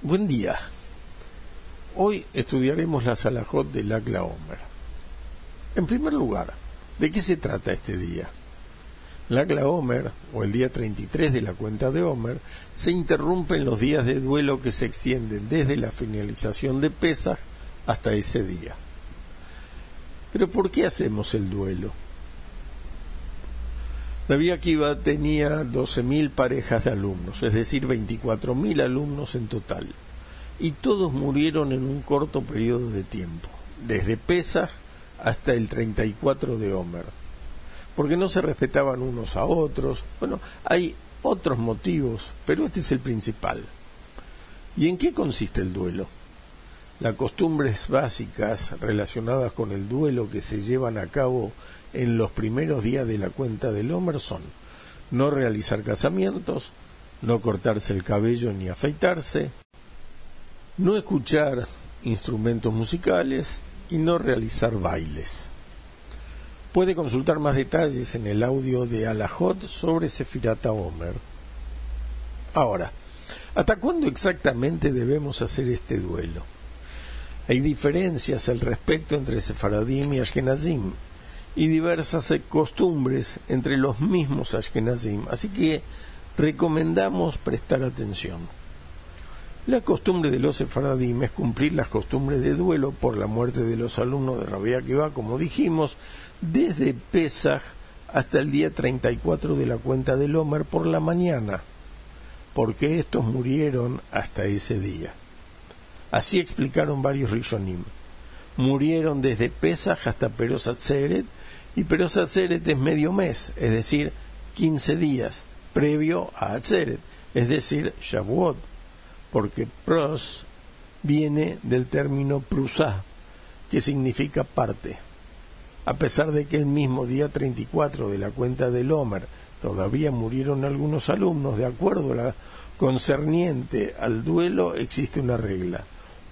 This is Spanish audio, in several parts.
Buen día. Hoy estudiaremos la Salahot de Lagla Omer. En primer lugar, ¿de qué se trata este día? Lagla Omer, o el día 33 de la cuenta de Omer, se interrumpen los días de duelo que se extienden desde la finalización de Pesach hasta ese día. Pero ¿por qué hacemos el duelo? Rabbi Akiva tenía 12.000 parejas de alumnos, es decir, 24.000 alumnos en total, y todos murieron en un corto periodo de tiempo, desde Pesach hasta el 34 de Homer, porque no se respetaban unos a otros. Bueno, hay otros motivos, pero este es el principal. ¿Y en qué consiste el duelo? Las costumbres básicas relacionadas con el duelo que se llevan a cabo en los primeros días de la cuenta del Homer son no realizar casamientos, no cortarse el cabello ni afeitarse, no escuchar instrumentos musicales y no realizar bailes. Puede consultar más detalles en el audio de Alajot sobre Sefirata Homer. Ahora, ¿hasta cuándo exactamente debemos hacer este duelo? Hay diferencias al respecto entre Sefaradim y Ashkenazim, y diversas costumbres entre los mismos Ashkenazim, así que recomendamos prestar atención. La costumbre de los sefaradim es cumplir las costumbres de duelo por la muerte de los alumnos de Rabbi Akiva, como dijimos, desde Pesach hasta el día 34 de la cuenta del Homer por la mañana, porque estos murieron hasta ese día. Así explicaron varios Rishonim. Murieron desde Pesach hasta Perosat y pero Atzeret es medio mes, es decir, 15 días previo a Atzeret, es decir, Shavuot, porque pros viene del término prusá, que significa parte. A pesar de que el mismo día 34 de la cuenta del Homer todavía murieron algunos alumnos, de acuerdo a la concerniente al duelo existe una regla.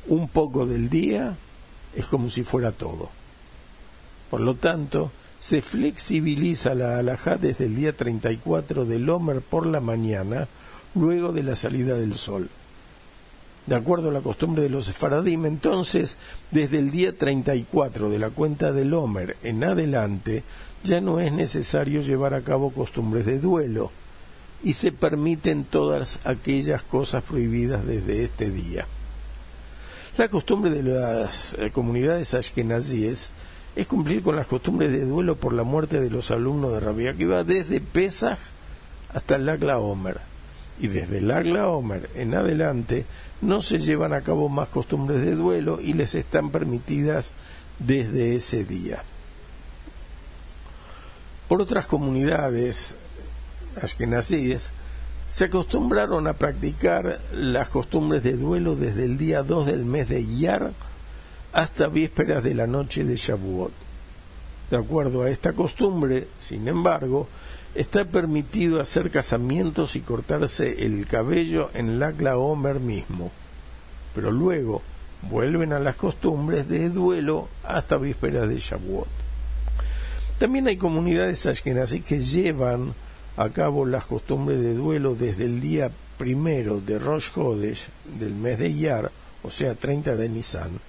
Un poco del día es como si fuera todo. Por lo tanto, se flexibiliza la alajá desde el día 34 del Homer por la mañana, luego de la salida del sol. De acuerdo a la costumbre de los Faradim, entonces, desde el día 34 de la cuenta del Homer en adelante, ya no es necesario llevar a cabo costumbres de duelo, y se permiten todas aquellas cosas prohibidas desde este día. La costumbre de las eh, comunidades ashkenazíes es cumplir con las costumbres de duelo por la muerte de los alumnos de Rabbi Akiva desde Pesach hasta el Agla Omer. Y desde el Agla Omer en adelante no se llevan a cabo más costumbres de duelo y les están permitidas desde ese día. Por otras comunidades ashkenazíes se acostumbraron a practicar las costumbres de duelo desde el día 2 del mes de Iyar hasta vísperas de la noche de Shavuot. De acuerdo a esta costumbre, sin embargo, está permitido hacer casamientos y cortarse el cabello en Lagla Omer mismo, pero luego vuelven a las costumbres de duelo hasta vísperas de Shavuot. También hay comunidades ashkenazí que llevan a cabo las costumbres de duelo desde el día primero de Rosh Hodesh del mes de Iyar, o sea 30 de Nisan,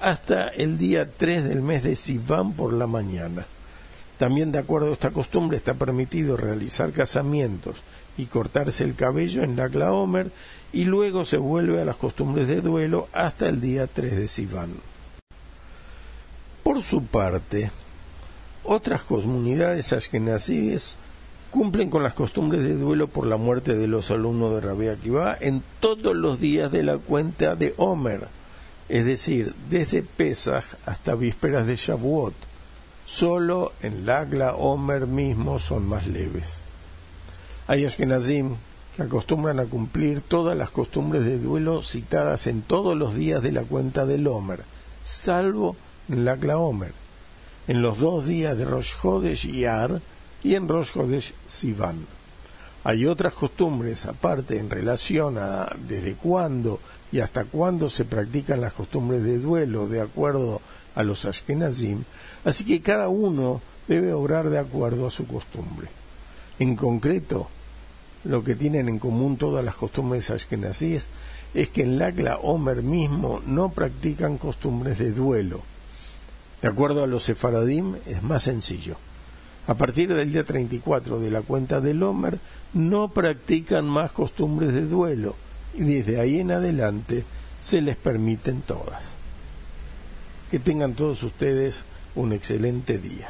hasta el día 3 del mes de Sivan por la mañana. También de acuerdo a esta costumbre está permitido realizar casamientos y cortarse el cabello en la Omer y luego se vuelve a las costumbres de duelo hasta el día 3 de Sivan. Por su parte, otras comunidades ashkenazíes cumplen con las costumbres de duelo por la muerte de los alumnos de Rabbi Akiva en todos los días de la cuenta de Omer es decir, desde Pesach hasta vísperas de Shavuot. Solo en Lagla Omer mismo son más leves. Hay Ashkenazim que acostumbran a cumplir todas las costumbres de duelo citadas en todos los días de la cuenta del Omer, salvo en Lagla Omer, en los dos días de Rosh Hodesh Yar y en Rosh Sivan. Hay otras costumbres aparte en relación a desde cuándo y hasta cuándo se practican las costumbres de duelo de acuerdo a los Ashkenazim, así que cada uno debe obrar de acuerdo a su costumbre. En concreto, lo que tienen en común todas las costumbres ashkenazíes es que en Lagla Omer mismo no practican costumbres de duelo. De acuerdo a los sefaradim es más sencillo. A partir del día 34 de la cuenta del Omer no practican más costumbres de duelo y desde ahí en adelante se les permiten todas. Que tengan todos ustedes un excelente día.